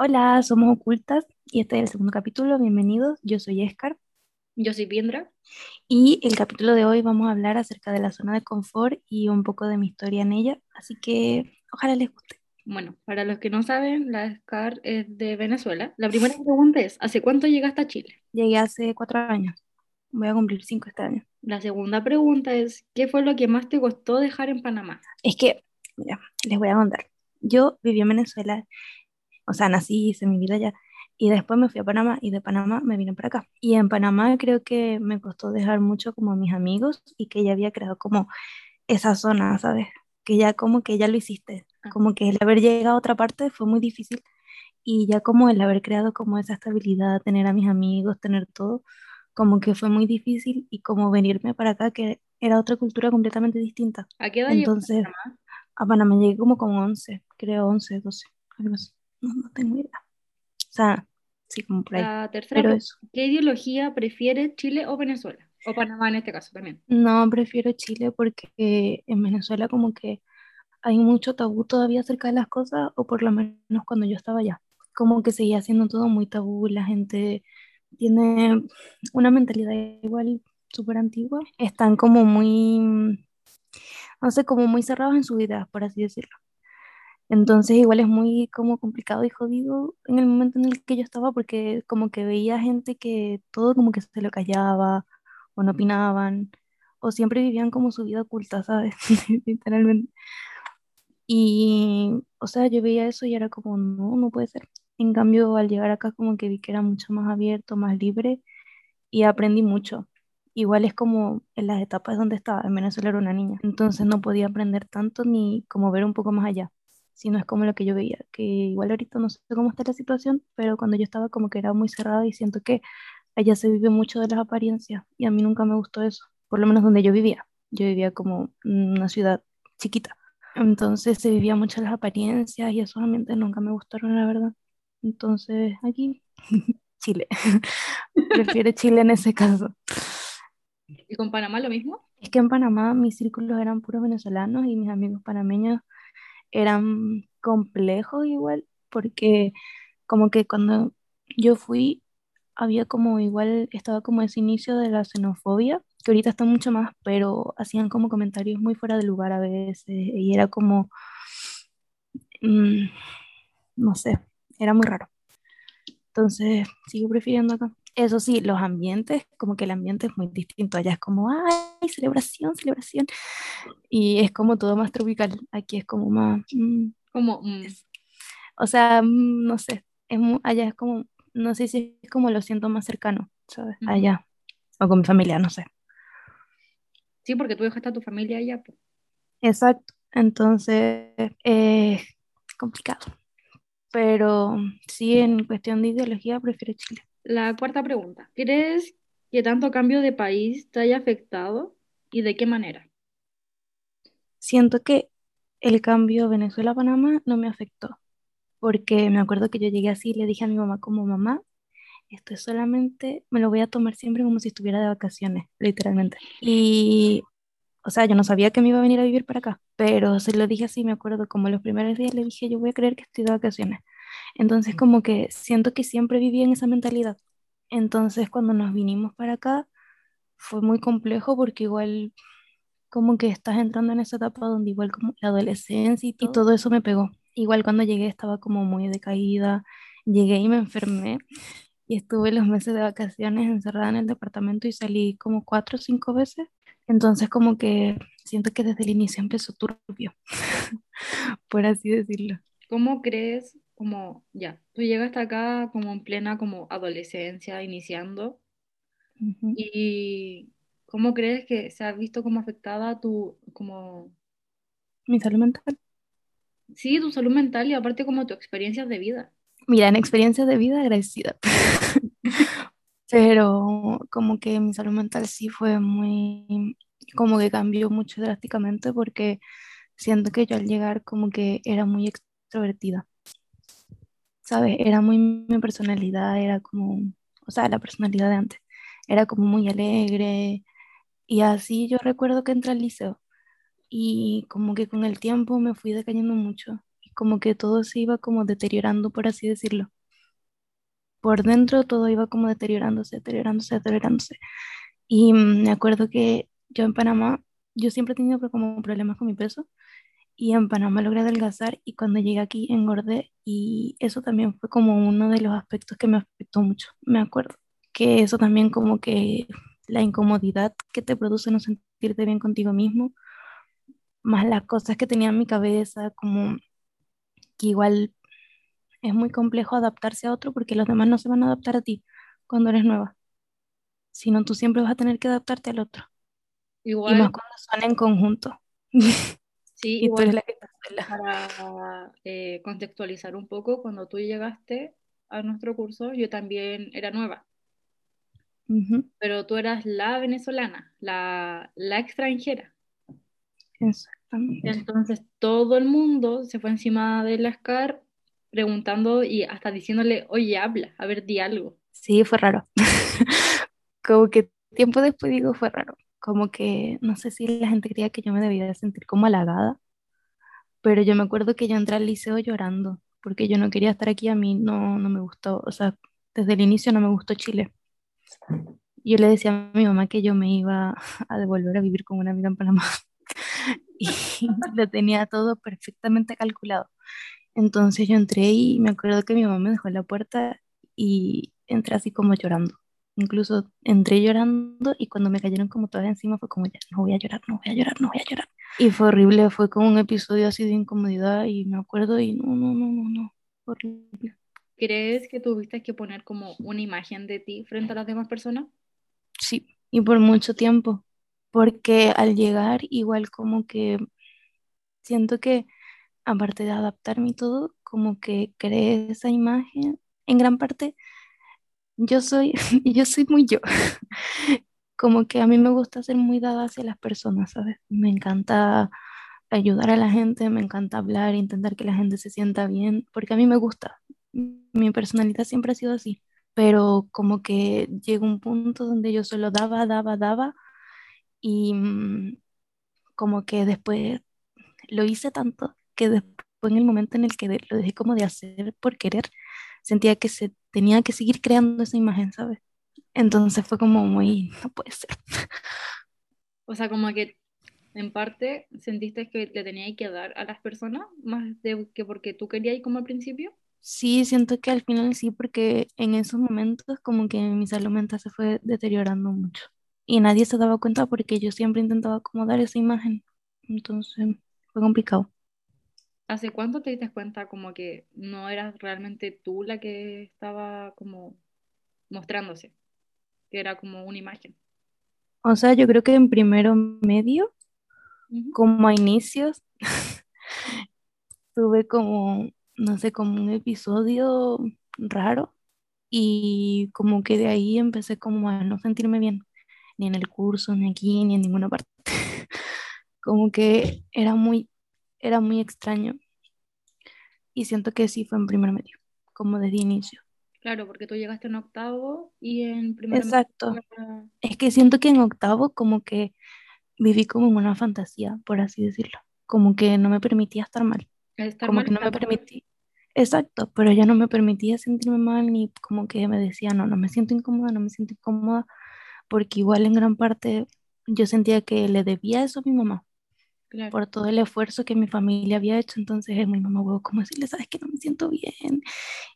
Hola, somos Ocultas y este es el segundo capítulo. Bienvenidos, yo soy Escar Yo soy Piendra. y el capítulo de hoy vamos a hablar acerca de la zona de confort y un poco de mi historia en ella, así que ojalá les guste. Bueno, para los que no saben, la Scar es de Venezuela. La primera pregunta es, ¿hace cuánto llegaste a Chile? Llegué hace cuatro años, voy a cumplir cinco este año. La segunda pregunta es, ¿qué fue lo que más te costó dejar en Panamá? Es que, mira, les voy a contar. Yo viví en Venezuela, o sea, nací, hice mi vida allá, y después me fui a Panamá y de Panamá me vine para acá. Y en Panamá creo que me costó dejar mucho como a mis amigos y que ya había creado como esa zona, ¿sabes? Que ya como que ya lo hiciste, Ah. como que el haber llegado a otra parte fue muy difícil y ya como el haber creado como esa estabilidad, tener a mis amigos, tener todo, como que fue muy difícil y como venirme para acá que era otra cultura completamente distinta. ¿A qué edad Entonces, a Panamá? a Panamá llegué como con 11, creo 11, 12, algo así. No, no tengo idea. O sea, sí, como por ahí. La tercera Pero eso. ¿qué ideología prefieres, Chile o Venezuela? O Panamá en este caso también. No, prefiero Chile porque en Venezuela como que hay mucho tabú todavía acerca de las cosas, o por lo menos cuando yo estaba allá. Como que seguía siendo todo muy tabú, la gente tiene una mentalidad igual súper antigua. Están como muy, no sé, como muy cerrados en sus ideas, por así decirlo. Entonces igual es muy como complicado y jodido en el momento en el que yo estaba porque como que veía gente que todo como que se lo callaba o no opinaban o siempre vivían como su vida oculta, ¿sabes? Literalmente. Y, o sea, yo veía eso y era como, no, no puede ser. En cambio, al llegar acá como que vi que era mucho más abierto, más libre y aprendí mucho. Igual es como en las etapas donde estaba, en Venezuela era una niña, entonces no podía aprender tanto ni como ver un poco más allá, sino es como lo que yo veía, que igual ahorita no sé cómo está la situación, pero cuando yo estaba como que era muy cerrada y siento que allá se vive mucho de las apariencias y a mí nunca me gustó eso, por lo menos donde yo vivía. Yo vivía como una ciudad chiquita, entonces se vivía mucho las apariencias y esos ambientes nunca me gustaron, la verdad. Entonces aquí, Chile. Prefiero Chile en ese caso. ¿Y con Panamá lo mismo? Es que en Panamá mis círculos eran puros venezolanos y mis amigos panameños eran complejos igual, porque como que cuando yo fui, había como igual, estaba como ese inicio de la xenofobia, que ahorita está mucho más, pero hacían como comentarios muy fuera de lugar a veces y era como, mm, no sé, era muy raro. Entonces, sigo prefiriendo acá. Eso sí, los ambientes, como que el ambiente es muy distinto. Allá es como, ay, celebración, celebración. Y es como todo más tropical. Aquí es como más, mm, Como, mm, es- o sea, mm, no sé, es allá es como, no sé si es como lo siento más cercano, ¿sabes? Allá. O con mi familia, no sé. Sí, porque tú dejaste a tu familia allá. pues. Exacto. Entonces, es complicado. Pero sí, en cuestión de ideología, prefiero Chile. La cuarta pregunta, ¿crees que tanto cambio de país te haya afectado y de qué manera? Siento que el cambio Venezuela-Panamá no me afectó, porque me acuerdo que yo llegué así y le dije a mi mamá como mamá, esto es solamente, me lo voy a tomar siempre como si estuviera de vacaciones, literalmente. Y, o sea, yo no sabía que me iba a venir a vivir para acá, pero se lo dije así, me acuerdo, como los primeros días le dije, yo voy a creer que estoy de vacaciones. Entonces, como que siento que siempre viví en esa mentalidad. Entonces, cuando nos vinimos para acá, fue muy complejo porque igual como que estás entrando en esa etapa donde igual como la adolescencia y todo, y todo eso me pegó. Igual cuando llegué estaba como muy decaída, llegué y me enfermé y estuve los meses de vacaciones encerrada en el departamento y salí como cuatro o cinco veces. Entonces como que siento que desde el inicio empezó turbio, por así decirlo. ¿Cómo crees, como, ya, tú llegaste acá como en plena como adolescencia, iniciando, Ujú. y cómo crees que se ha visto como afectada tu, como, Mi salud mental. sí, tu salud mental y aparte como tu experiencia de vida? Mira, en experiencia de vida agradecida. Pero como que mi salud mental sí fue muy, como que cambió mucho drásticamente porque siento que yo al llegar como que era muy extrovertida, ¿sabes? Era muy mi personalidad, era como, o sea, la personalidad de antes, era como muy alegre y así yo recuerdo que entré al liceo y como que con el tiempo me fui decayendo mucho y como que todo se iba como deteriorando, por así decirlo. Por dentro todo iba como deteriorándose, deteriorándose, deteriorándose. Y me acuerdo que yo en Panamá, yo siempre he tenido como problemas con mi peso y en Panamá logré adelgazar y cuando llegué aquí engordé y eso también fue como uno de los aspectos que me afectó mucho, me acuerdo, que eso también como que la incomodidad que te produce no sentirte bien contigo mismo, más las cosas que tenía en mi cabeza, como que igual es muy complejo adaptarse a otro porque los demás no se van a adaptar a ti cuando eres nueva, sino tú siempre vas a tener que adaptarte al otro. Y más Igual, cuando son en conjunto. sí, Y tú eres igual la que está sola. para eh, contextualizar un poco, cuando tú llegaste a nuestro curso, yo también era nueva, pero tú eras la venezolana, la, la extranjera. Exactamente. Entonces todo el mundo se fue encima de la Scar preguntando y hasta diciéndole, oye, habla, a ver, di algo. Sí, fue raro. Como que tiempo después digo, fue raro. Como que no sé si la gente creía que yo me debía de sentir como halagada, pero yo me acuerdo que yo entré al liceo llorando, porque yo no quería estar aquí, a mí no, no me gustó, o sea, desde el inicio no me gustó Chile. Yo le decía a mi mamá que yo me iba a devolver a vivir con una amiga en Panamá y lo tenía todo perfectamente calculado. Entonces yo entré y me acuerdo que mi mamá me dejó en la puerta y entré así como llorando. Incluso entré llorando y cuando me cayeron como todas encima fue como ya, no voy a llorar, no voy a llorar, no voy a llorar. Y fue horrible, fue como un episodio así de incomodidad y me acuerdo y no, no, no, no, no, horrible. ¿Crees que tuviste que poner como una imagen de ti frente a las demás personas? Sí, y por mucho tiempo, porque al llegar igual como que siento que aparte de adaptarme y todo, como que creé esa imagen. En gran parte, yo soy, yo soy muy yo. Como que a mí me gusta ser muy dada hacia las personas, ¿sabes? Me encanta ayudar a la gente, me encanta hablar, intentar que la gente se sienta bien, porque a mí me gusta. Mi personalidad siempre ha sido así, pero como que llegó un punto donde yo solo daba, daba, daba y mm, como que después lo hice tanto que después en el momento en el que lo dejé como de hacer por querer, sentía que se tenía que seguir creando esa imagen, ¿sabes? Entonces fue como muy, no puede ser. O sea, como que en parte sentiste que le tenías que dar a las personas más de que porque tú querías como al principio. Sí, siento que al final sí, porque en esos momentos como que mi salud mental se fue deteriorando mucho y nadie se daba cuenta porque yo siempre intentaba acomodar esa imagen. Entonces fue complicado. ¿Hace cuánto te diste cuenta como que no eras realmente tú la que estaba como mostrándose, que era como una imagen? O sea, yo creo que en primero medio, Ujú. como a inicios, tuve como, no sé, como un episodio raro y como que de ahí empecé como a no sentirme bien, ni en el curso, ni aquí, ni en ninguna parte. Como que era muy, era muy extraño y siento que sí fue en primer medio, como desde inicio. Claro, porque tú llegaste en octavo y en primero Exacto. Es que siento que en octavo como que viví como en una fantasía, por así decirlo. Como que no me permitía estar mal. estar Como mal que no me mal. permitía. Exacto, pero ya no me permitía sentirme mal ni como que me decía, no, no me siento incómoda, no me siento incómoda, porque igual en gran parte yo sentía que le debía eso a mi mamá Claro. por todo el esfuerzo que mi familia había hecho, entonces es mi mamá, huevo, como decirle, sabes que no me siento bien.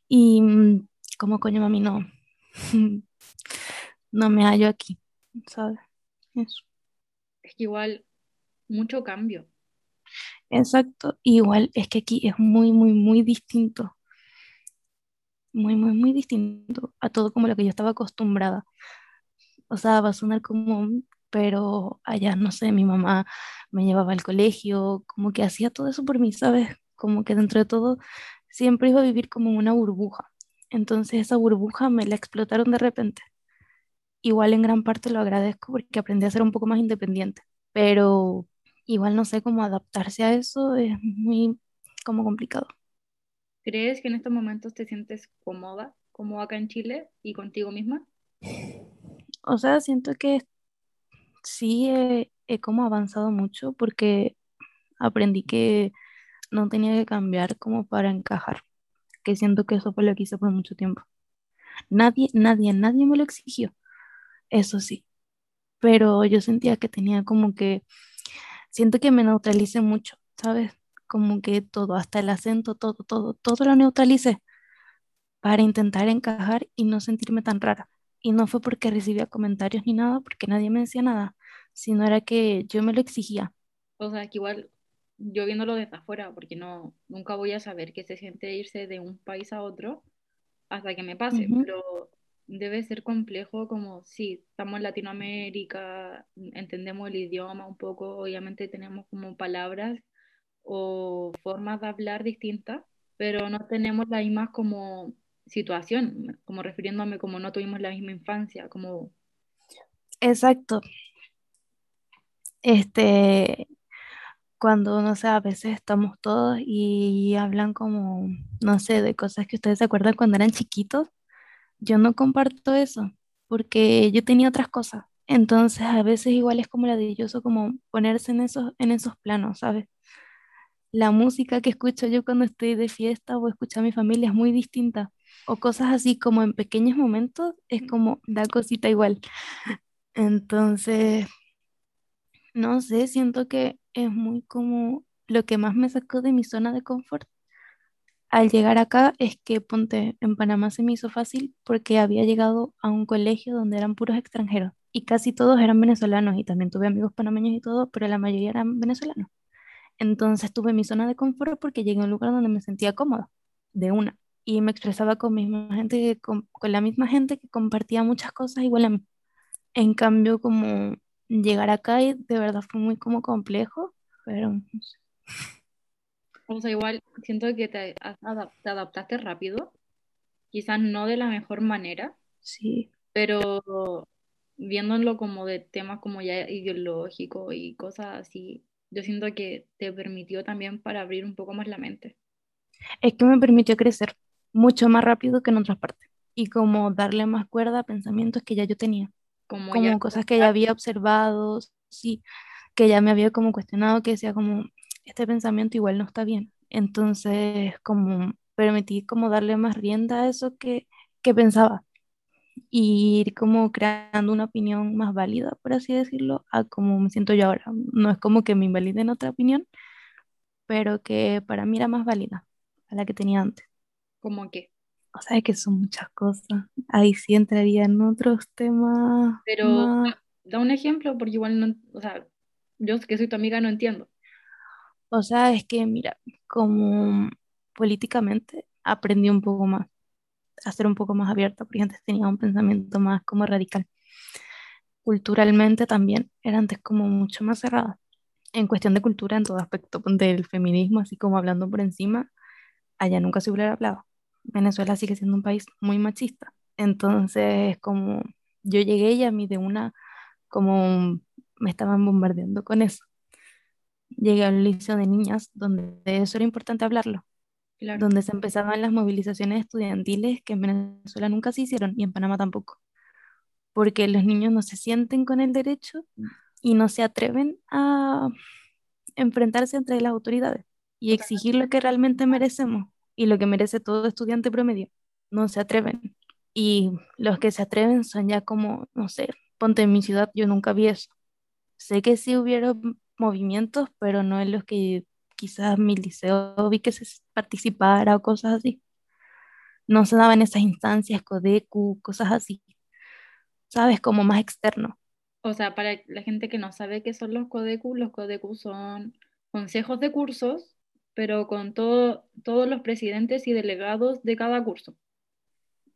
Y mm, como coño, mami, no, no me hallo aquí, ¿sabes? Eso. Es que igual mucho cambio. Exacto, igual es que aquí es muy, muy, muy distinto, muy, muy, muy distinto a todo como lo que yo estaba acostumbrada. O sea, va a sonar común, pero allá, no sé, mi mamá me llevaba al colegio, como que hacía todo eso por mí, ¿sabes? Como que dentro de todo siempre iba a vivir como una burbuja. Entonces esa burbuja me la explotaron de repente. Igual en gran parte lo agradezco porque aprendí a ser un poco más independiente, pero igual no sé cómo adaptarse a eso, es muy como complicado. ¿Crees que en estos momentos te sientes cómoda, como acá en Chile y contigo misma? O sea, siento que sí he, he como avanzado mucho porque aprendí que no tenía que cambiar como para encajar, que siento que eso fue lo que hice por mucho tiempo. Nadie, nadie, nadie me lo exigió, eso sí, pero yo sentía que tenía como que, siento que me neutralicé mucho, ¿sabes? Como que todo, hasta el acento, todo, todo, todo lo neutralicé para intentar encajar y no sentirme tan rara. Y no fue porque recibía comentarios ni nada, porque nadie me decía nada, sino era que yo me lo exigía. O sea, que igual yo viéndolo desde afuera, porque no, nunca voy a saber qué se siente irse de un país a otro hasta que me pase, Ujú. pero debe ser complejo como si estamos en Latinoamérica, entendemos el idioma un poco, obviamente tenemos como palabras o formas de hablar distintas, pero no tenemos la misma como situación, como refiriéndome como no tuvimos la misma infancia, como Exacto. Este, cuando, no sé, a veces estamos todos y hablan como, no sé, de cosas que ustedes se acuerdan cuando eran chiquitos, yo no comparto eso, porque yo tenía otras cosas. Entonces, a veces igual es como ladilloso como ponerse en esos, en esos planos, ¿sabes? La música que escucho yo cuando estoy de fiesta o escucho a mi familia es muy distinta. O cosas así como en pequeños momentos es como da cosita igual. Entonces, no sé, siento que es muy como lo que más me sacó de mi zona de confort al llegar acá es que, ponte, en Panamá se me hizo fácil porque había llegado a un colegio donde eran puros extranjeros y casi todos eran venezolanos y también tuve amigos panameños y todo, pero la mayoría eran venezolanos. Entonces tuve mi zona de confort porque llegué a un lugar donde me sentía cómoda, de una, y me expresaba con, misma gente con, con la misma gente que compartía muchas cosas igual a mí. En cambio, como llegar acá y de verdad fue muy como complejo, pero no sé, O sea, igual siento que te, te adaptaste rápido, quizás no de la mejor manera, sí. pero viéndolo como de temas como ya ideológicos y cosas así, yo siento que te permitió también para abrir un poco más la mente, Es que me permitió crecer mucho más rápido que en otras partes y como darle más cuerda a pensamientos que ya yo tenía, como ya, como cosas que ya había observado, sí, que ya me había como cuestionado, que decía como, este pensamiento igual no está bien. Entonces, como permití como darle más rienda a eso que, que pensaba y ir como creando una opinión más válida, por así decirlo, a como me siento yo ahora. No es como que me invaliden otra opinión, pero que para mí era más válida a la que tenía antes. Como que, O sea, es que son muchas cosas. Ahí sí entrarían otros temas pero más. da un ejemplo porque igual no, o sea, yo que soy tu amiga no entiendo, O sea, es que, mira, como políticamente aprendí un poco más, a ser un poco más abierta, porque antes tenía un pensamiento más como radical. Culturalmente también era antes como mucho más cerrada. En cuestión de cultura, en todo aspecto del feminismo, así como hablando por encima, allá nunca se hubiera hablado. Venezuela sigue siendo un país muy machista. Entonces, como yo llegué y a mí de una, como me estaban bombardeando con eso. Llegué a un liceo de niñas donde de eso era importante hablarlo, claro. donde se empezaban las movilizaciones estudiantiles que en Venezuela nunca se hicieron y en Panamá tampoco, porque los niños no se sienten con el derecho y no se atreven a enfrentarse entre las autoridades y exigir lo que realmente merecemos y lo que merece todo estudiante promedio. No se atreven. Y los que se atreven son ya como, no sé, ponte en mi ciudad, yo nunca vi eso. Sé que sí hubieron movimientos, pero no en los que quizás mi liceo vi que se participara o cosas así. No se daban esas instancias, Codecu, cosas así, ¿sabes? Como más externo. o sea, para la gente que no sabe qué son los CODECU, los CODECU son consejos de cursos, pero con todo, todos los presidentes y delegados de cada curso,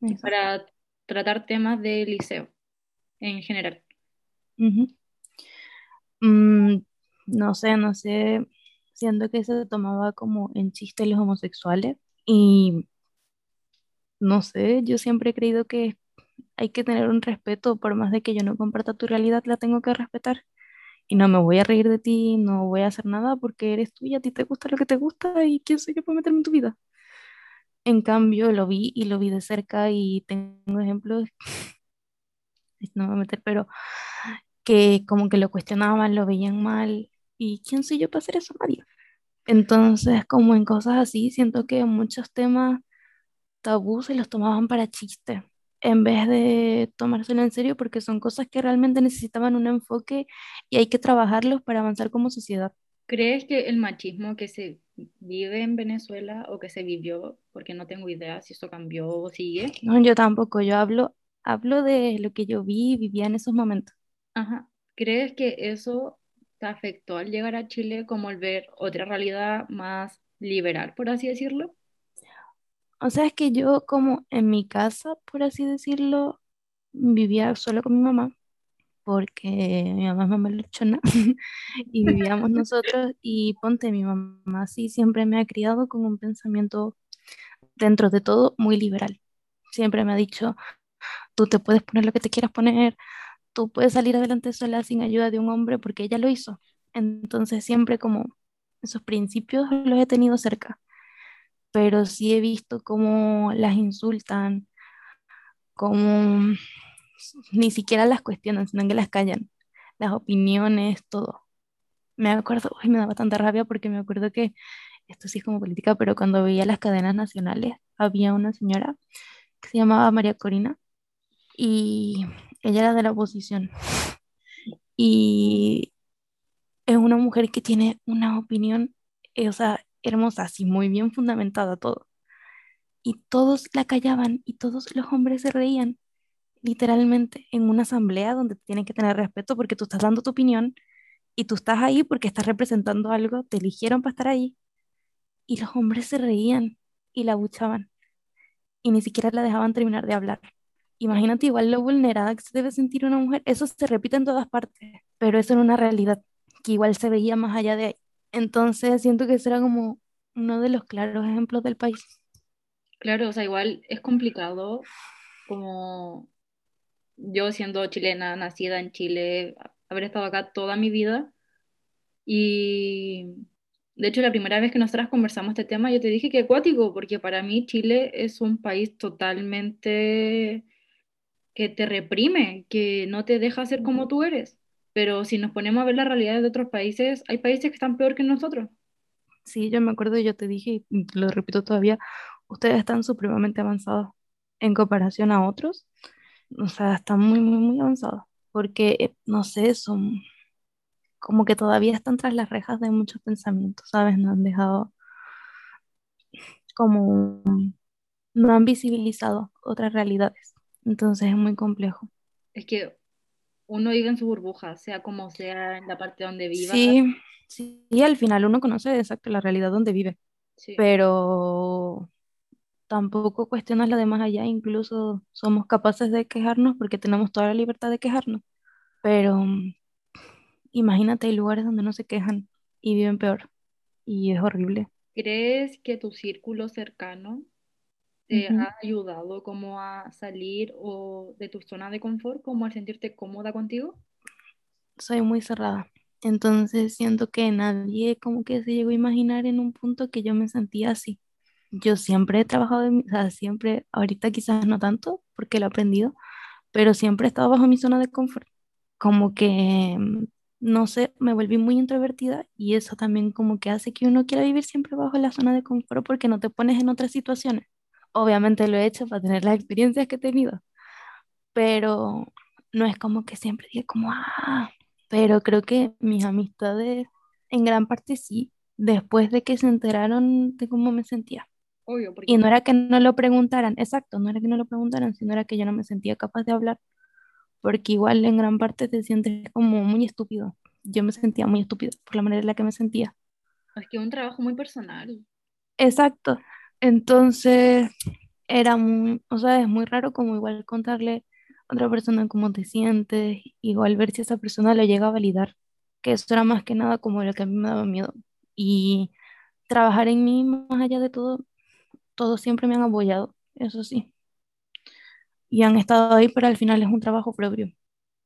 Exacto. para tratar temas de liceo en general. Mm, no sé, no sé, siento que se tomaba como en chiste los homosexuales y no sé, yo siempre he creído que hay que tener un respeto, por más de que yo no comparta tu realidad, la tengo que respetar y no me voy a reír de ti, no voy a hacer nada porque eres tú y a ti te gusta lo que te gusta y quién soy yo para meterme en tu vida. En cambio, lo vi y lo vi de cerca y tengo ejemplos, no me voy a meter, pero que como que lo cuestionaban, lo veían mal y quién soy yo para hacer eso, María. Entonces, como en cosas así, siento que muchos temas tabú se los tomaban para chiste, en vez de tomárselo en serio, porque son cosas que realmente necesitaban un enfoque y hay que trabajarlos para avanzar como sociedad. ¿Crees que el machismo que se vive en Venezuela o que se vivió, porque no tengo idea si eso cambió o sigue? No, yo tampoco, yo hablo, hablo de lo que yo vi y vivía en esos momentos. Ajá. ¿Crees que eso te afectó al llegar a Chile como el ver otra realidad más liberal, por así decirlo? O sea, es que yo como en mi casa, por así decirlo, vivía solo con mi mamá, porque mi mamá es mamá luchona y vivíamos nosotros y ponte, mi mamá sí siempre me ha criado con un pensamiento dentro de todo muy liberal. Siempre me ha dicho, tú te puedes poner lo que te quieras poner, tú puedes salir adelante sola sin ayuda de un hombre porque ella lo hizo. Entonces siempre como esos principios los he tenido cerca, pero sí he visto cómo las insultan, cómo ni siquiera las cuestionan, sino que las callan, las opiniones, todo. Me acuerdo, uy, me daba tanta rabia porque me acuerdo que esto sí es como política, pero cuando veía las cadenas nacionales, había una señora que se llamaba María Corina y ella era de la oposición. Y es una mujer que tiene una opinión, eh, o sea, hermosa, así muy bien fundamentada todo. Y todos la callaban y todos los hombres se reían, literalmente, en una asamblea donde tienen que tener respeto porque tú estás dando tu opinión y tú estás ahí porque estás representando algo, te eligieron para estar ahí. Y los hombres se reían y la abuchaban y ni siquiera la dejaban terminar de hablar. Imagínate igual lo vulnerada que se debe sentir una mujer. Eso se repite en todas partes, pero eso era una realidad que igual se veía más allá de ahí. Entonces siento que ese era como uno de los claros ejemplos del país. Claro, o sea, igual es complicado como yo siendo chilena, nacida en Chile, haber estado acá toda mi vida. Y de hecho, la primera vez que nosotras conversamos este tema, yo te dije que acuático, porque para mí Chile es un país totalmente que te reprime, que no te deja ser como tú eres. Pero si nos ponemos a ver las realidades de otros países, hay países que están peor que nosotros. Sí, yo me acuerdo, yo te dije, y lo repito todavía, ustedes están supremamente avanzados en comparación a otros. O sea, están muy, muy, muy avanzados. Porque, eh, no sé, son como que todavía están tras las rejas de muchos pensamientos, ¿sabes? No han dejado como, no han visibilizado otras realidades. Entonces es muy complejo. Es que uno vive en su burbuja, sea como sea en la parte donde viva. Sí, sí, y al final uno conoce exacto la realidad donde vive, Sí. pero tampoco cuestionas la de más allá, incluso somos capaces de quejarnos porque tenemos toda la libertad de quejarnos, pero mm, imagínate, hay lugares donde no se quejan y viven peor, y es horrible. ¿Crees que tu círculo cercano te Ujú. ha ayudado como a salir o de tu zona de confort, como a sentirte cómoda contigo? Soy muy cerrada, entonces siento que nadie como que se llegó a imaginar en un punto que yo me sentía así. Yo siempre he trabajado, o sea, siempre, ahorita quizás no tanto, porque lo he aprendido, pero siempre he estado bajo mi zona de confort. Como que, mm, no sé, me volví muy introvertida y eso también como que hace que uno quiera vivir siempre bajo la zona de confort porque no te pones en otras situaciones. Obviamente lo he hecho para tener las experiencias que he tenido, pero no es como que siempre diga como, ah, pero creo que mis amistades en gran parte sí, después de que se enteraron de cómo me sentía. Obvio, porque Y no era que no lo preguntaran, exacto, no era que no lo preguntaran, sino era que yo no me sentía capaz de hablar, porque igual en gran parte te sientes como muy estúpido. Yo me sentía muy estúpido por la manera en la que me sentía. es que es un trabajo muy personal. Exacto. Entonces era muy, o sea, es muy raro como igual contarle a otra persona cómo te sientes, igual ver si esa persona lo llega a validar, que eso era más que nada como lo que a mí me daba miedo. Y trabajar en mí, más allá de todo, todos siempre me han apoyado, eso sí. y han estado ahí, pero al final es un trabajo propio,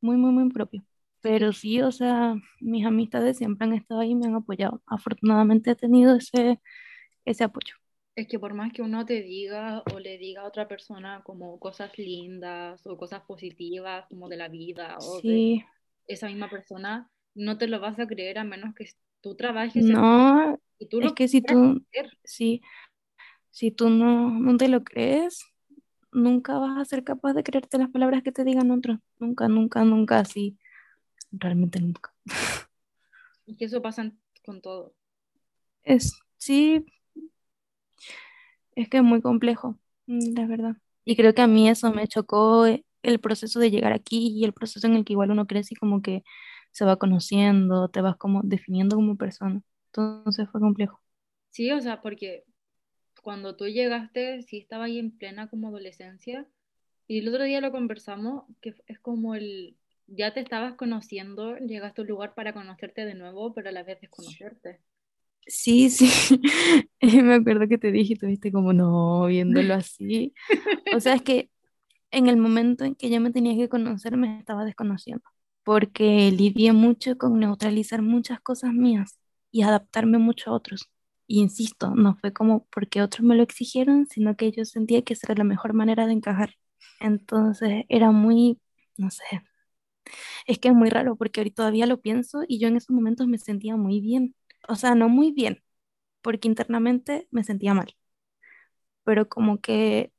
muy, muy, muy propio. Pero sí, o sea, mis amistades siempre han estado ahí y me han apoyado. Afortunadamente he tenido ese, ese apoyo. Es que por más que uno te diga o le diga a otra persona como cosas lindas o cosas positivas como de la vida o de Sí, esa misma persona, no te lo vas a creer a menos que tú trabajes no, Y tú Es lo que si tú, sí, si tú no, no te lo crees, nunca vas a ser capaz de creerte las palabras que te digan otros. Nunca, nunca, nunca, así. Realmente nunca. Y que eso pasa con todo. Es, sí, es que es muy complejo, mm, la verdad. Y creo que a mí eso me chocó eh, el proceso de llegar aquí y el proceso en el que igual uno crece y como que se va conociendo, te vas como definiendo como persona. Entonces fue complejo. sí, o sea, porque cuando tú llegaste, sí estaba ahí en plena como adolescencia. Y el otro día lo conversamos, que es como el, ya te estabas conociendo, llegaste a un lugar para conocerte de nuevo, pero a la vez desconocerte. Sí, sí, me acuerdo que te dije, y tuviste como no, viéndolo así. O sea, es que en el momento en que yo me tenía que conocer, me estaba desconociendo, porque lidié mucho con neutralizar muchas cosas mías y adaptarme mucho a otros. Y insisto, no fue como porque otros me lo exigieron, sino que yo sentía que esa era la mejor manera de encajar. Entonces era muy, no sé, es que es muy raro porque ahorita todavía lo pienso y yo en esos momentos me sentía muy bien. O sea, no muy bien, porque internamente me sentía mal, pero como que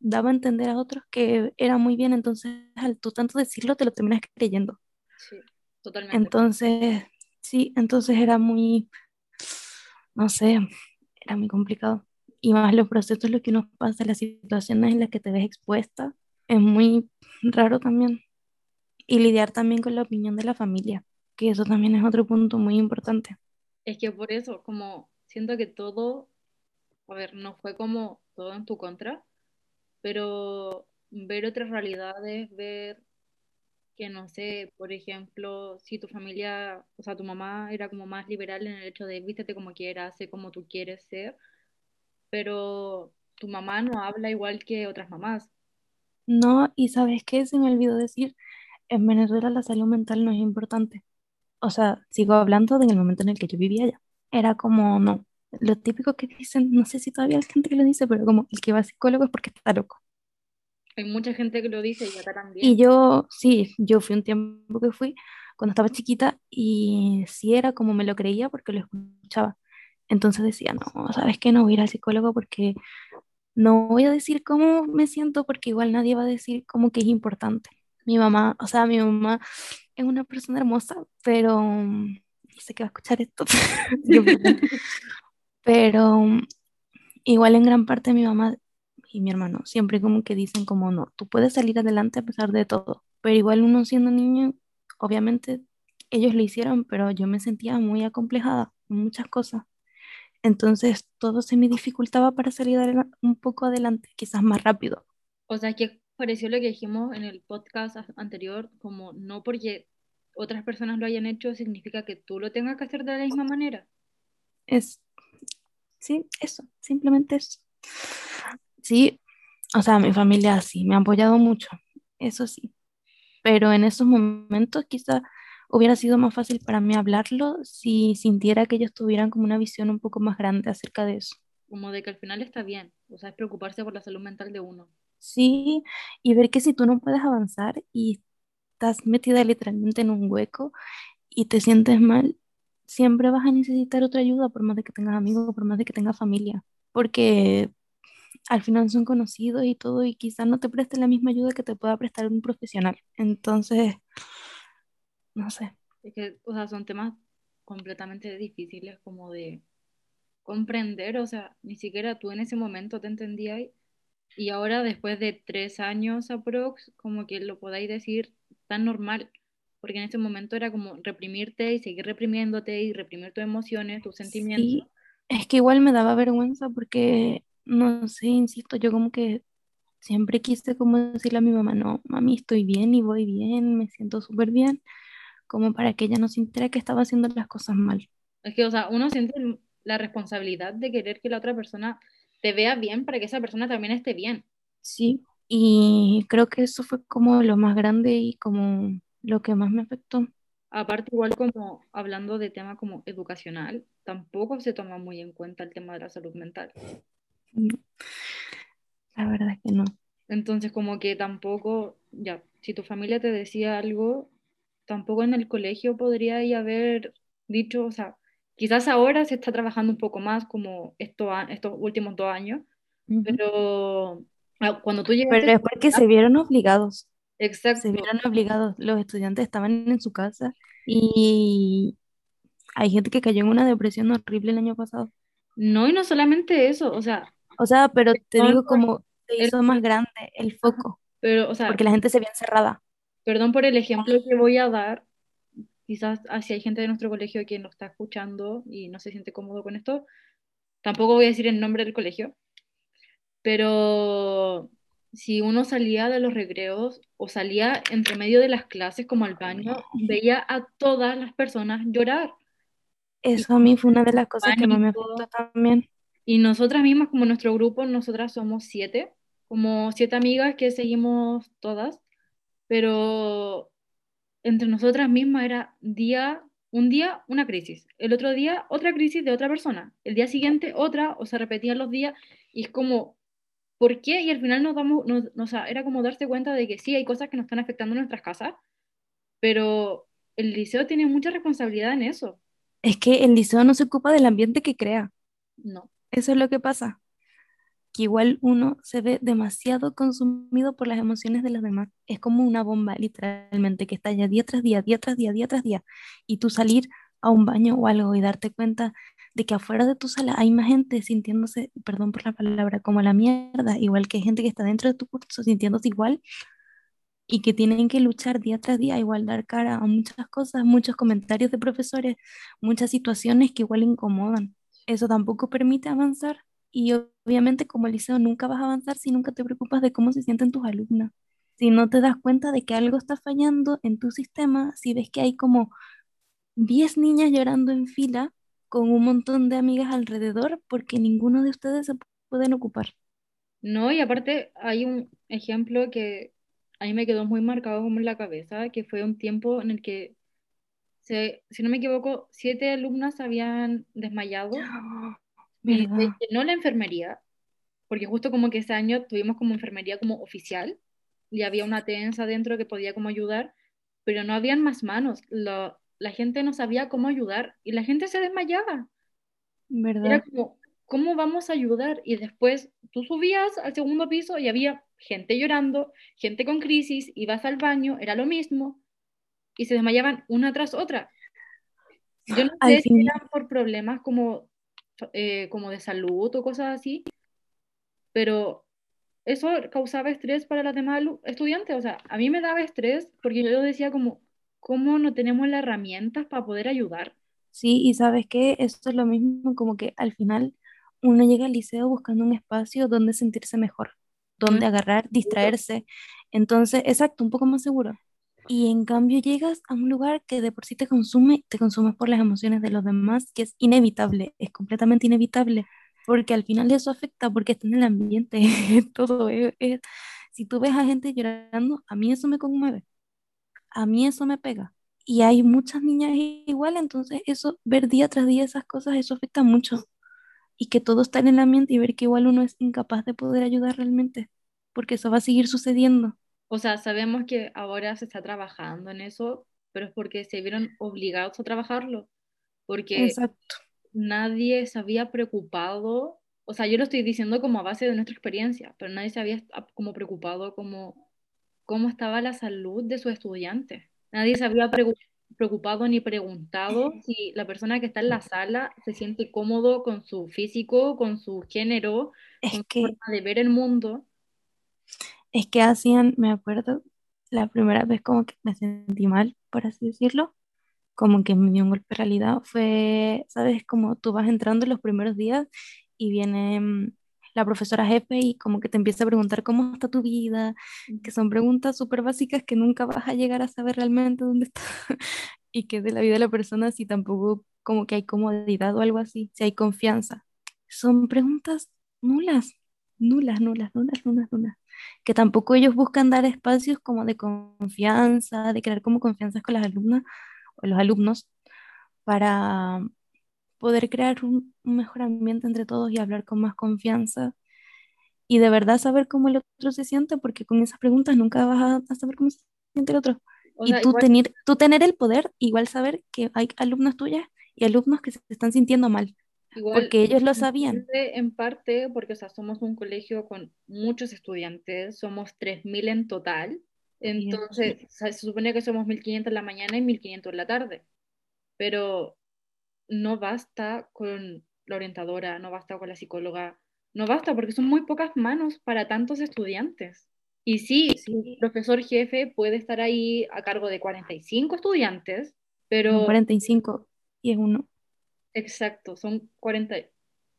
daba a entender a otros que era muy bien, entonces al tú tanto decirlo te lo terminas creyendo. Sí, totalmente. Entonces, sí, entonces era muy, no sé, era muy complicado. Y más los procesos, lo que uno pasa, las situaciones en las que te ves expuesta, es muy raro también. Y lidiar también con la opinión de la familia, que eso también es otro punto muy importante. Es que por eso, como siento que todo, a ver, no fue como todo en tu contra, pero ver otras realidades, ver que no sé, por ejemplo, si tu familia, o sea, tu mamá era como más liberal en el hecho de vístete como quieras, sé como tú quieres ser, pero tu mamá no habla igual que otras mamás. No, y ¿sabes qué? Se me olvidó decir, en Venezuela la salud mental no es importante. O sea, sigo hablando de en el momento en el que yo vivía allá. Era como, no, lo típico que dicen, no sé si todavía hay gente que lo dice, pero como el que va a psicólogo es porque está loco. Hay mucha gente que lo dice y acá Y también. yo, sí, yo fui un tiempo que fui cuando estaba chiquita y sí era como me lo creía porque lo escuchaba. Entonces decía, no, ¿sabes qué? No voy a ir al psicólogo porque no voy a decir cómo me siento porque igual nadie va a decir como que es importante. Mi mamá, o sea, mi mamá es una persona hermosa, pero mm, no sé qué va a escuchar esto. Pero mm, igual en gran parte mi mamá y mi hermano siempre como que dicen como no, tú puedes salir adelante a pesar de todo, pero igual uno siendo niño, obviamente ellos lo hicieron, pero yo me sentía muy acomplejada en muchas cosas. Entonces todo se me dificultaba para salir un poco adelante, quizás más rápido. O sea, que pareció lo que dijimos en el podcast anterior, como no porque otras personas lo hayan hecho significa que tú lo tengas que hacer de la misma manera. Es, sí, eso, simplemente eso. Sí, o sea, mi familia sí, me ha apoyado mucho, eso sí, pero en esos momentos quizá hubiera sido más fácil para mí hablarlo si sintiera que ellos tuvieran como una visión un poco más grande acerca de eso. Como de que al final está bien, o sea, es preocuparse por la salud mental de uno. Sí, y ver que si tú no puedes avanzar y estás metida literalmente en un hueco y te sientes mal, siempre vas a necesitar otra ayuda, por más de que tengas amigos, por más de que tengas familia, porque al final son conocidos y todo, y quizás no te presten la misma ayuda que te pueda prestar un profesional. Entonces, no sé. Es que, o sea, son temas completamente difíciles como de comprender, o sea, ni siquiera tú en ese momento te entendías y ahora después de tres años aprox, como que lo podáis decir tan normal, porque en ese momento era como reprimirte y seguir reprimiéndote y reprimir tus emociones, tus sentimientos. Sí, es que igual me daba vergüenza porque, no sé, insisto, yo como que siempre quise como decirle a mi mamá, no, mami, estoy bien y voy bien, me siento súper bien, como para que ella no sintiera que estaba haciendo las cosas mal. Es que, o sea, uno siente la responsabilidad de querer que la otra persona te vea bien para que esa persona también esté bien. Sí, y creo que eso fue como lo más grande y como lo que más me afectó. Aparte, igual como hablando de tema como educacional, tampoco se toma muy en cuenta el tema de la salud mental. No, la verdad es que no. Entonces, como que tampoco, ya, si tu familia te decía algo, tampoco en el colegio podría haber dicho, o sea, Quizás ahora se está trabajando un poco más como esto, estos últimos dos años, Ujú. pero ah, cuando tú Pero llegaste, es porque se vieron obligados, se exacto, vieron obligados. Los estudiantes estaban en su casa y hay gente que cayó en una depresión horrible el año pasado. no, y no solamente eso, o sea, O sea, pero te digo como se el- hizo más grande el foco, pero, o sea, porque la gente se vio encerrada. perdón por el ejemplo que voy a dar, quizás así hay gente de nuestro colegio que nos está escuchando y no se siente cómodo con esto, tampoco voy a decir el nombre del colegio, pero si uno salía de los recreos o salía entre medio de las clases como al baño, veía a todas las personas llorar. Eso a mí fue una de las cosas que más me pánico. también. Y nosotras mismas, como nuestro grupo, nosotras somos siete, como siete amigas que seguimos todas, pero entre nosotras mismas era día, un día una crisis, el otro día otra crisis de otra persona, el día siguiente otra, o se repetían los días, y es como, ¿por qué? Y al final nos damos, nos, nos- era como darse cuenta de que sí, hay cosas que nos están afectando en nuestras casas, pero el liceo tiene mucha responsabilidad en eso. Es que el liceo no se ocupa del ambiente que crea. No. Eso es lo que pasa, que igual uno se ve demasiado consumido por las emociones de los demás. Es como una bomba, literalmente, que estalla día tras día, día tras día, día tras día. Y tú salir a un baño o algo y darte cuenta de que afuera de tu sala hay más gente sintiéndose, perdón por la palabra, como la mierda, igual que hay gente que está dentro de tu curso sintiéndose igual y que tienen que luchar día tras día, igual dar cara a muchas cosas, muchos comentarios de profesores, muchas situaciones que igual incomodan. Eso tampoco permite avanzar y obviamente como liceo nunca vas a avanzar si nunca te preocupas de cómo se sienten tus alumnos. Si no te das cuenta de que algo está fallando en tu sistema, si ves que hay como 10 niñas llorando en fila con un montón de amigas alrededor porque ninguno de ustedes se pueden ocupar. No, y aparte hay un ejemplo que a mí me quedó muy marcado como en la cabeza, que fue un tiempo en el que, se, si no me equivoco, siete alumnas habían desmayado y se llenó la enfermería, porque justo como que ese año tuvimos como enfermería como oficial y había una tensa dentro que podía como ayudar, pero no habían más manos, Lo- la gente no sabía cómo ayudar y la gente se desmayaba. Era ¿Verdad? como, ¿cómo vamos a ayudar? Y después tú subías al segundo piso y había gente llorando, gente con crisis, ibas al baño, era lo mismo, y se desmayaban una tras otra. Yo no sé si eran por problemas como, eh, como de salud o cosas así, pero eso causaba estrés para las demás estudiantes. O sea, a mí me daba estrés porque yo decía como, ¿cómo no tenemos las herramientas para poder ayudar? Sí, y sabes qué, esto es lo mismo, como que al final uno llega al liceo buscando un espacio donde sentirse mejor, donde agarrar, distraerse. Entonces, exacto, un poco más seguro. Y en cambio llegas a un lugar que de por sí te consume, te consumes por las emociones de los demás, que es inevitable, es completamente inevitable, porque al final eso afecta porque está en el ambiente, todo es, es- si tú ves a gente llorando, a mí eso me conmueve a mí eso me pega. Y hay muchas niñas igual, entonces eso, ver día tras día esas cosas, eso afecta mucho. Y que todo está en el ambiente y ver que igual uno es incapaz de poder ayudar realmente, porque eso va a seguir sucediendo. O sea, sabemos que ahora se está trabajando en eso, pero es porque se vieron obligados a trabajarlo, porque Exacto. nadie se había preocupado, o sea, yo lo estoy diciendo como a base de nuestra experiencia, pero nadie se había como preocupado como cómo estaba la salud de sus estudiantes. Nadie se había preocupado ni preguntado si la persona que está en la sala se siente cómodo con su físico, con su género, Es con su que, forma de ver el mundo. Es que hacían, me acuerdo, la primera vez como que me sentí mal, por así decirlo, como que me dio un golpe de realidad, fue, ¿sabes? Como tú vas entrando en los primeros días y viene mm, la profesora jefe y como que te empieza a preguntar cómo está tu vida, que son preguntas súper básicas que nunca vas a llegar a saber realmente dónde está y que de la vida de la persona si tampoco como que hay comodidad o algo así, si hay confianza. Son preguntas nulas, nulas, nulas, nulas, nulas, nulas. Que tampoco ellos buscan dar espacios como de confianza, de crear como confianza con las alumnas o los alumnos para poder crear un, un mejor ambiente entre todos y hablar con más confianza y de verdad saber cómo el otro se siente, porque con esas preguntas nunca vas a, saber cómo se siente el otro. O Y tú igual tener, tú tener el poder, igual saber que hay alumnas tuyas y alumnos que se están sintiendo mal, Igual, porque ellos lo sabían. en parte porque, o sea, somos un colegio con muchos estudiantes, somos 3.000 en total, entonces o sea, se supone que somos 1.500 en la mañana y 1.500 en la tarde, pero no basta con la orientadora, no basta con la psicóloga, no basta porque son muy pocas manos para tantos estudiantes. Y sí, sí, el profesor jefe puede estar ahí a cargo de 45 estudiantes, pero 45 y es uno. Exacto, son 40,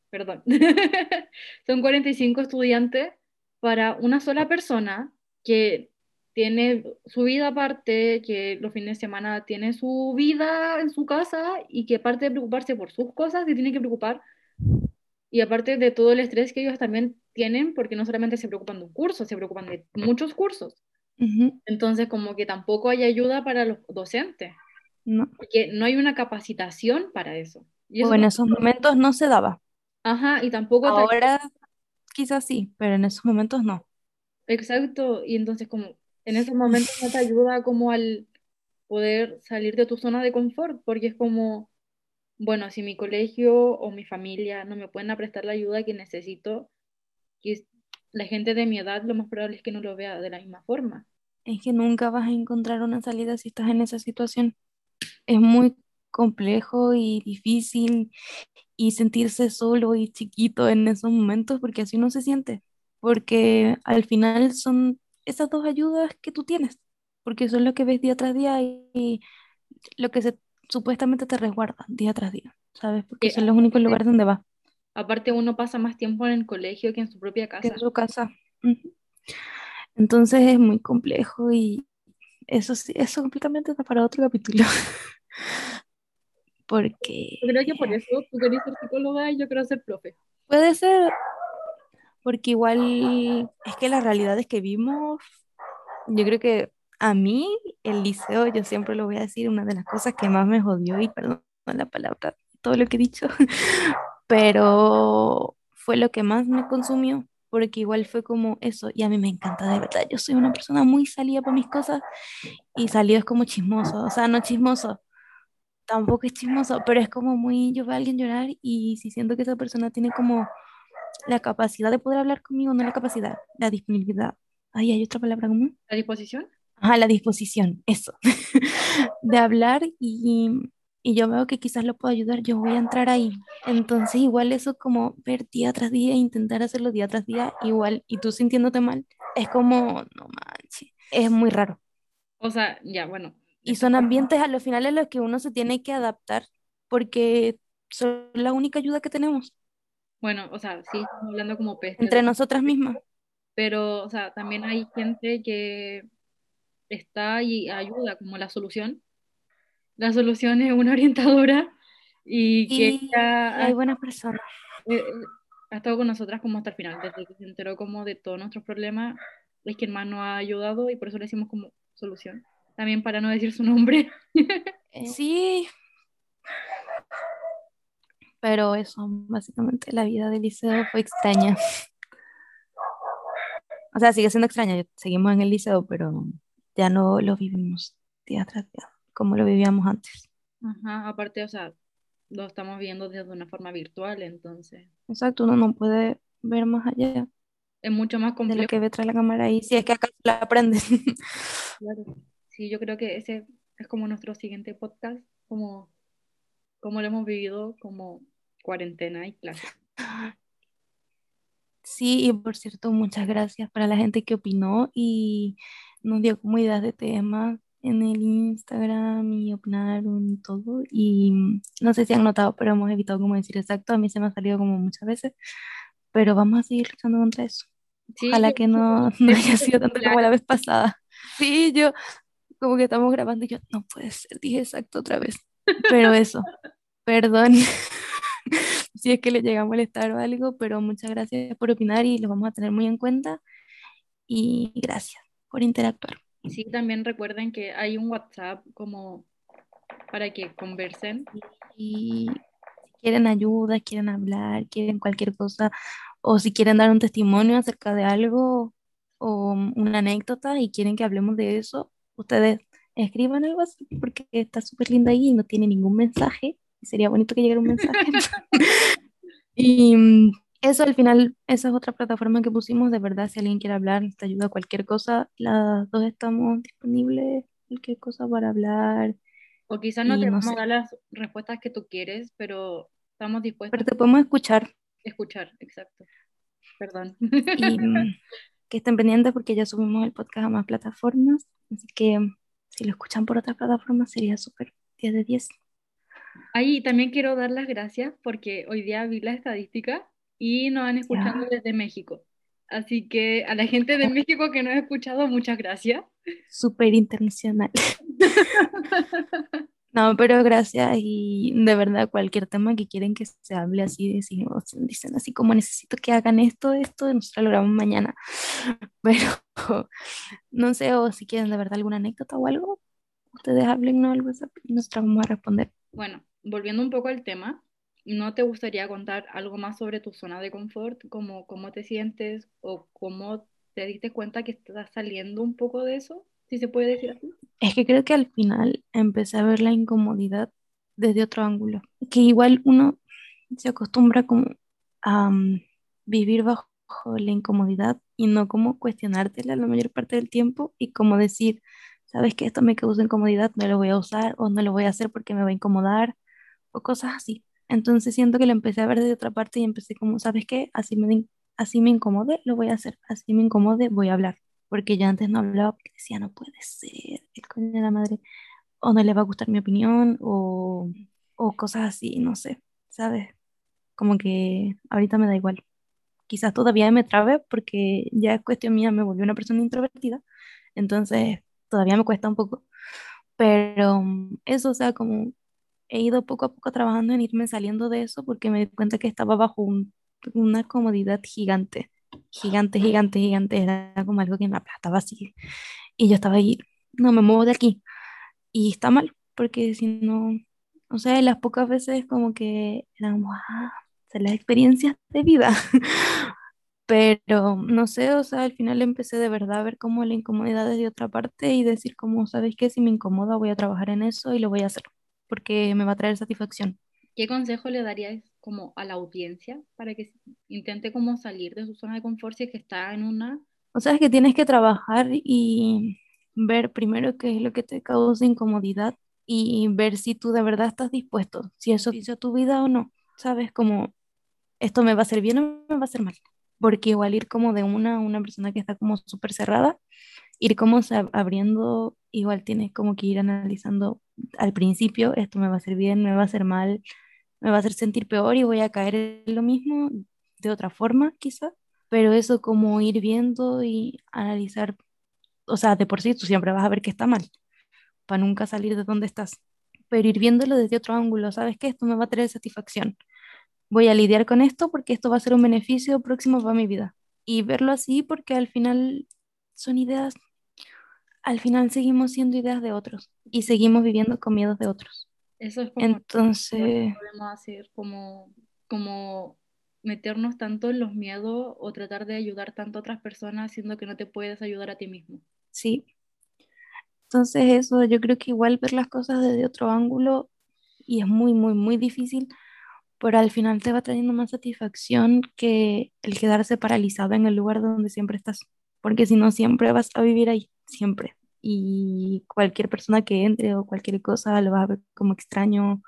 perdón, son 45 estudiantes para una sola persona que tiene su vida aparte, que los fines de semana tiene su vida en su casa y que aparte de preocuparse por sus cosas, se tiene que preocupar y aparte de todo el estrés que ellos también tienen, porque no solamente se preocupan de un curso, se preocupan de muchos cursos. Entonces, como que tampoco hay ayuda para los docentes, no. porque no hay una capacitación para eso. Y O en esos momentos no se daba. ajá, y tampoco te- Ahora quizás sí, pero en esos momentos no. exacto, y entonces como en esos momentos no te ayuda como al poder salir de tu zona de confort, porque es como, bueno, si mi colegio o mi familia no me pueden prestar la ayuda que necesito, que la gente de mi edad lo más probable es que no lo vea de la misma forma. Es que nunca vas a encontrar una salida si estás en esa situación. Es muy complejo y difícil y sentirse solo y chiquito en esos momentos porque así uno se siente. Porque al final son esas dos ayudas que tú tienes, porque son lo que ves día tras día y, lo que se, supuestamente te resguarda día tras día, ¿sabes? Porque Que son los únicos lugares donde vas, aparte uno pasa más tiempo en el colegio que en su propia que en casa. su casa. Entonces es muy complejo y eso sí, eso completamente da para otro capítulo. Porque Yo creo que por eso tú querés ser psicóloga y yo quiero ser profe. puede ser, porque igual es que la realidad es que vimos, yo creo que a mí el liceo, yo siempre lo voy a decir, una de las cosas que más me jodió, y perdón la palabra, todo lo que he dicho, pero fue lo que más me consumió, porque igual fue como eso, y a mí me encanta de verdad, yo soy una persona muy salida por mis cosas, y salido es como chismoso, o sea, no chismoso, tampoco es chismoso, pero es como muy, yo veo a alguien llorar y si siento que esa persona tiene como la capacidad de poder hablar conmigo, no la capacidad, la disponibilidad. Ay, hay otra palabra común. ¿A disposición? Ajá, la disposición, eso, de hablar y, y yo veo que quizás lo puedo ayudar, yo voy a entrar ahí. Entonces, igual eso como ver día tras día, intentar hacerlo día tras día, igual, y tú sintiéndote mal, es como, no manches, es muy raro. O sea, ya, bueno, Y son ambientes a los finales a los que uno se tiene que adaptar porque son la única ayuda que tenemos bueno, o sea, sí, estamos hablando como peste, entre nosotras mismas. pero, o sea, también hay gente que está y ayuda como la solución. La solución es una orientadora y que Y, ella hay buenas personas. eh, ha estado con nosotras como hasta el final, desde que se enteró como de todos nuestros problemas, es quien más nos ha ayudado y por eso le decimos como solución. También para no decir su nombre. Eh, sí, pero eso, básicamente la vida del liceo fue extraña. O sea, sigue siendo extraña, seguimos en el liceo, pero ya no lo vivimos día tras día, como lo vivíamos antes. Ajá, aparte, o sea, lo estamos viendo desde una forma virtual, entonces Exacto, uno no puede ver más allá es mucho más de lo complejo. que ve tras la cámara y si es que acaso la aprendes. Claro. Sí, yo creo que ese es como nuestro siguiente podcast, como, como lo hemos vivido como cuarentena y clase. Sí, y por cierto, muchas gracias para la gente que opinó y nos dio como ideas de temas en el Instagram y opinaron y todo. Y mm, no sé si han notado, pero hemos evitado como decir exacto. A mí se me ha salido como muchas veces, pero vamos a seguir luchando contra eso. Sí, Ojalá que no, no haya sido tanto como la vez pasada. Sí, yo como que estamos grabando y yo, no puede ser, dije exacto otra vez. Pero eso, perdón si es que le llega a molestar o algo, pero muchas gracias por opinar y lo vamos a tener muy en cuenta. Y gracias por interactuar. Sí, también recuerden que hay un WhatsApp como para que conversen. Y si quieren ayuda, quieren hablar, quieren cualquier cosa, o si quieren dar un testimonio acerca de algo o una anécdota y quieren que hablemos de eso, ustedes escriban algo así porque está súper linda ahí y no tiene ningún mensaje sería bonito que llegara un mensaje. y mm, eso al final, esa es otra plataforma que pusimos, de verdad, si alguien quiere hablar, te ayuda a cualquier cosa, las dos estamos disponibles, cualquier cosa para hablar. O quizás no te vamos a dar las respuestas que tú quieres, pero estamos dispuestos. Pero te podemos escuchar. Escuchar, exacto. Perdón. Y mm, que estén pendientes porque ya subimos el podcast a más plataformas, así que si lo escuchan por otras plataformas sería súper 10 de 10. Ahí también quiero dar las gracias porque hoy día vi la estadística y nos han escuchado desde México. Así que a la gente de México que nos ha escuchado, muchas gracias. Súper internacional. No, pero gracias y de verdad cualquier tema que quieren que se hable así, decimos, dicen así como necesito que hagan esto, esto, nosotros lo grabamos mañana. Pero no sé, o si quieren de verdad alguna anécdota o algo, ustedes hablen no al WhatsApp y nosotros vamos a responder. Bueno, volviendo un poco al tema, ¿no te gustaría contar algo más sobre tu zona de confort? Como cómo te sientes o cómo te diste cuenta que estás saliendo un poco de eso? Se puede decir así. Es que creo que al final empecé a ver la incomodidad desde otro ángulo, que igual uno se acostumbra como a mm, vivir bajo la incomodidad y no como cuestionártela la mayor parte del tiempo y como decir, sabes que esto me causa incomodidad, no lo voy a usar o no lo voy a hacer porque me va a incomodar o cosas así. Entonces siento que lo empecé a ver desde otra parte y empecé como, ¿sabes qué? Así me, así me incomode, lo voy a hacer, así me incomode, voy a hablar porque yo antes no hablaba porque decía, no puede ser, el coño de la madre, o no le va a gustar mi opinión, o, o cosas así, no sé, ¿sabes? Como que ahorita me da igual. Quizás todavía me trabe porque ya es cuestión mía, me volví una persona introvertida, entonces todavía me cuesta un poco, pero mm, eso, o sea, como he ido poco a poco trabajando en irme saliendo de eso porque me di cuenta que estaba bajo una comodidad gigante gigante, gigante, gigante, era como algo que me aplastaba así. Y yo estaba ahí, no me muevo de aquí. Y está mal, porque si no, o sea, las pocas veces como que eran, wow, las experiencias de vida. Pero no sé, o sea, al final empecé de verdad a ver como la incomodidad desde otra parte y decir como, ¿sabes qué? Si me incomoda voy a trabajar en eso y lo voy a hacer, porque me va a traer satisfacción. ¿Qué consejo le darías como a la audiencia para que intente como salir de su zona de confort si es que está en una... O sea, es que tienes que trabajar y ver primero qué es lo que te causa incomodidad y ver si tú de verdad estás dispuesto, si eso hizo tu vida o no, ¿sabes? Como esto me va a hacer bien o me va a hacer mal, porque igual ir como de una a una persona que está como súper cerrada, ir como abriendo, igual tienes como que ir analizando al principio, esto me va a hacer bien, me va a hacer mal, me va a hacer sentir peor y voy a caer en lo mismo de otra forma, quizá. Pero eso como ir viendo y analizar, o sea, de por sí tú siempre vas a ver que está mal, para nunca salir de donde estás. Pero ir viéndolo desde otro ángulo, ¿sabes qué? Esto me va a traer satisfacción. Voy a lidiar con esto porque esto va a ser un beneficio próximo para mi vida. Y verlo así porque al final son ideas, al final seguimos siendo ideas de otros y seguimos viviendo con miedos de otros. Eso es como Entonces, podemos hacer, como, como meternos tanto en los miedos o tratar de ayudar tanto a otras personas siendo que no te puedes ayudar a ti mismo. sí. Entonces eso, yo creo que igual ver las cosas desde otro ángulo y es muy, muy, muy difícil, pero al final te va trayendo más satisfacción que el quedarse paralizado en el lugar donde siempre estás, porque si no, siempre vas a vivir ahí, siempre y cualquier persona que entre o cualquier cosa lo vas a ver como extraño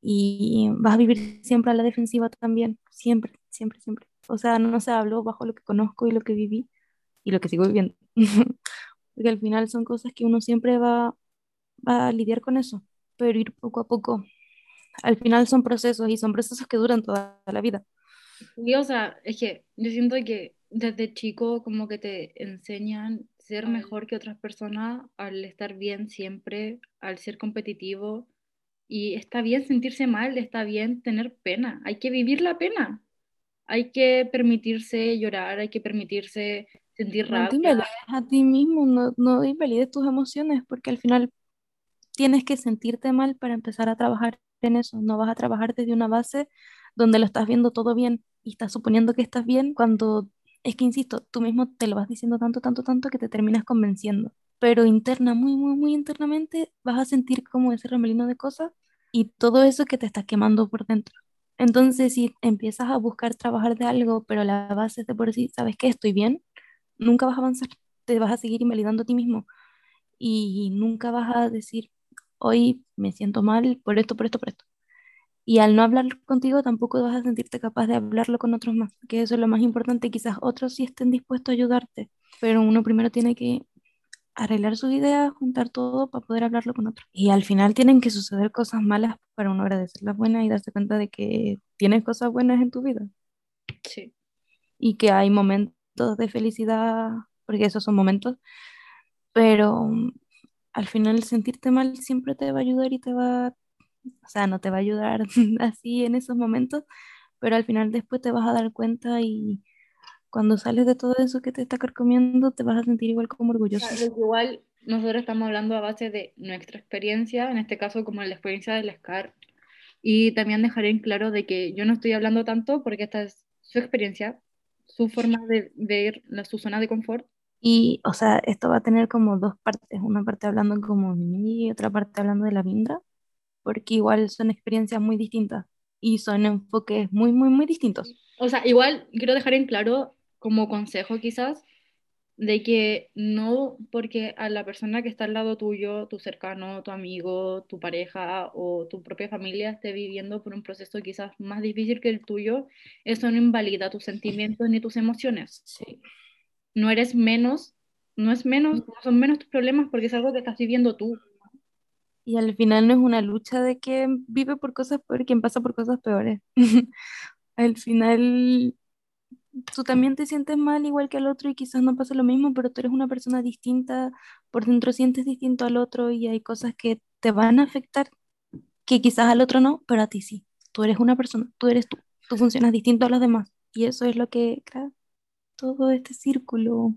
y vas a vivir siempre a la defensiva también, siempre, siempre, siempre. O sea, no se habló bajo lo que conozco y lo que viví y lo que sigo viviendo. Porque al final son cosas que uno siempre va, va a lidiar con eso, pero ir poco a poco. Al final son procesos y son procesos que duran toda la vida. Y o sea, es que yo siento que desde chico como que te enseñan ser mejor que otras personas, al estar bien siempre, al ser competitivo. Y está bien sentirse mal, está bien tener pena, hay que vivir la pena, hay que permitirse llorar, hay que permitirse sentir rabia. No a ti mismo, no, no invalides tus emociones, porque al final tienes que sentirte mal para empezar a trabajar en eso. No vas a trabajar desde una base donde lo estás viendo todo bien y estás suponiendo que estás bien cuando es que, insisto, tú mismo te lo vas diciendo tanto, tanto, tanto que te terminas convenciendo. Pero interna, muy, muy, muy internamente, vas a sentir como ese remelino de cosas y todo eso que te está quemando por dentro. Entonces, si empiezas a buscar trabajar de algo, pero la base es de por sí, ¿sabes qué? Estoy bien, nunca vas a avanzar, te vas a seguir invalidando a ti mismo y nunca vas a decir, hoy me siento mal por esto, por esto, por esto. Y al no hablar contigo tampoco vas a sentirte capaz de hablarlo con otros más, que eso es lo más importante. Quizás otros sí estén dispuestos a ayudarte, pero uno primero tiene que arreglar sus ideas, juntar todo para poder hablarlo con otros. Y al final tienen que suceder cosas malas para uno agradecer las buenas y darse cuenta de que tienes cosas buenas en tu vida. Sí. Y que hay momentos de felicidad, porque esos son momentos, pero al final sentirte mal siempre te va a ayudar y te va, o sea, no te va a ayudar así en esos momentos, pero al final después te vas a dar cuenta y cuando sales de todo eso que te está carcomiendo, te vas a sentir igual como orgulloso. Claro, igual nosotros estamos hablando a base de nuestra experiencia, en este caso como la experiencia del SCAR, y también dejaré en claro de que yo no estoy hablando tanto porque esta es su experiencia, su forma de ver su zona de confort. Y, o sea, esto va a tener como dos partes, una parte hablando como mí y otra parte hablando de la Vindra, porque igual son experiencias muy distintas y son enfoques muy, muy, muy distintos. O sea, igual quiero dejar en claro como consejo quizás, de que no porque a la persona que está al lado tuyo, tu cercano, tu amigo, tu pareja o tu propia familia esté viviendo por un proceso quizás más difícil que el tuyo, eso no invalida tus sentimientos ni tus emociones. Sí. No eres menos, no es menos, no son menos tus problemas porque es algo que estás viviendo tú. Y al final no es una lucha de quien vive por cosas peores, quien pasa por cosas peores. al final tú también te sientes mal igual que al otro y quizás no pasa lo mismo, pero tú eres una persona distinta, por dentro sientes distinto al otro y hay cosas que te van a afectar que quizás al otro no, pero a ti sí. Tú eres una persona, tú eres tú, tú funcionas distinto a los demás y eso es lo que crea todo este círculo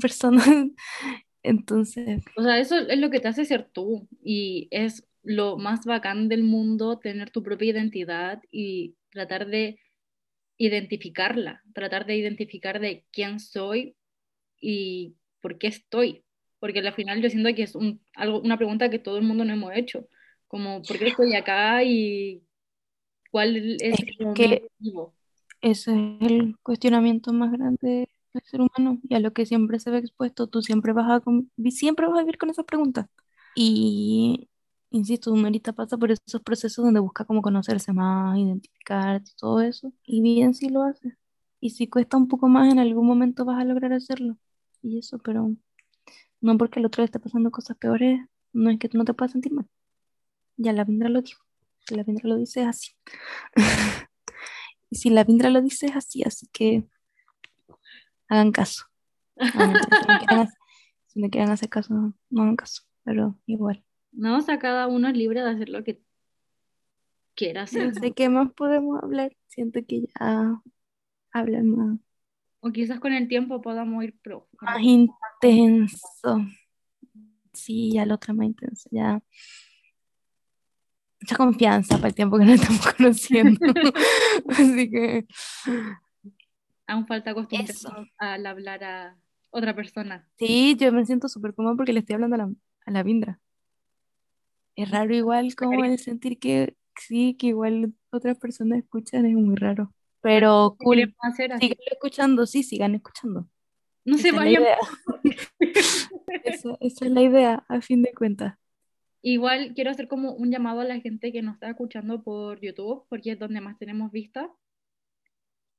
personal. Entonces, O sea, eso es lo que te hace ser tú y es lo más bacán del mundo tener tu propia identidad y tratar de identificarla, tratar de identificar de quién soy y por qué estoy. Porque al final yo siento que es un, algo, una pregunta que todo el mundo no hemos hecho, como ¿por qué estoy acá y cuál es, es mi que objetivo? ese es el cuestionamiento más grande del ser humano y a lo que siempre se ve expuesto, tú siempre vas a, siempre vas a vivir con esas preguntas. Y, insisto, ahorita pasa por esos procesos donde busca como conocerse más, identificar todo eso, y bien si lo hace. Y si cuesta un poco más, en algún momento vas a lograr hacerlo. Y eso, pero no porque el otro le esté pasando cosas peores, no es que tú no te puedas sentir mal. Ya la Vindra lo dijo. Si la Vindra lo dice es así. Y si la Vindra lo dice es así, así que hagan caso. No, si no quieren hacer, si no quieren hacer caso, no, no hagan caso. Pero igual. No, o sea, cada uno es libre de hacer lo que quiera hacer. No sé qué más podemos hablar. Siento que ya hablan más, O quizás con el tiempo podamos ir pro. más intenso. Sí, ya la otra más intensa. Ya. Mucha confianza para el tiempo que nos estamos conociendo. Así que Aún falta acostumbrarnos al hablar a otra persona. Sí, yo me siento súper cómoda porque le estoy hablando a la, a la Vindra. Es raro igual como el sentir que sí, que igual otras personas escuchan, es muy raro. Pero ¿Qué cool, sigan escuchando, sí, sigan escuchando. No Esa se es vayan. idea. Esa, esa es la idea, a fin de cuentas. Igual quiero hacer como un llamado a la gente que nos está escuchando por YouTube, porque es donde más tenemos vistas,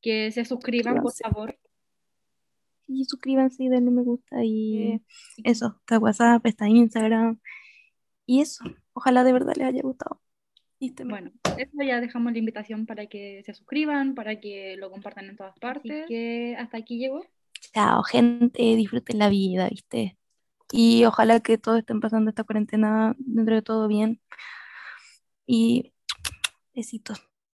que se suscriban, por favor. Y suscríbanse y denle me gusta y eso, está WhatsApp, está Instagram. Y eso, ojalá de verdad les haya gustado. Bueno, eso ya dejamos la invitación para que se suscriban, para que lo compartan en todas partes. que hasta aquí llegó. Chao, gente, disfruten la vida, ¿viste? Y ojalá que todos estén pasando esta cuarentena dentro de todo bien. Y besitos.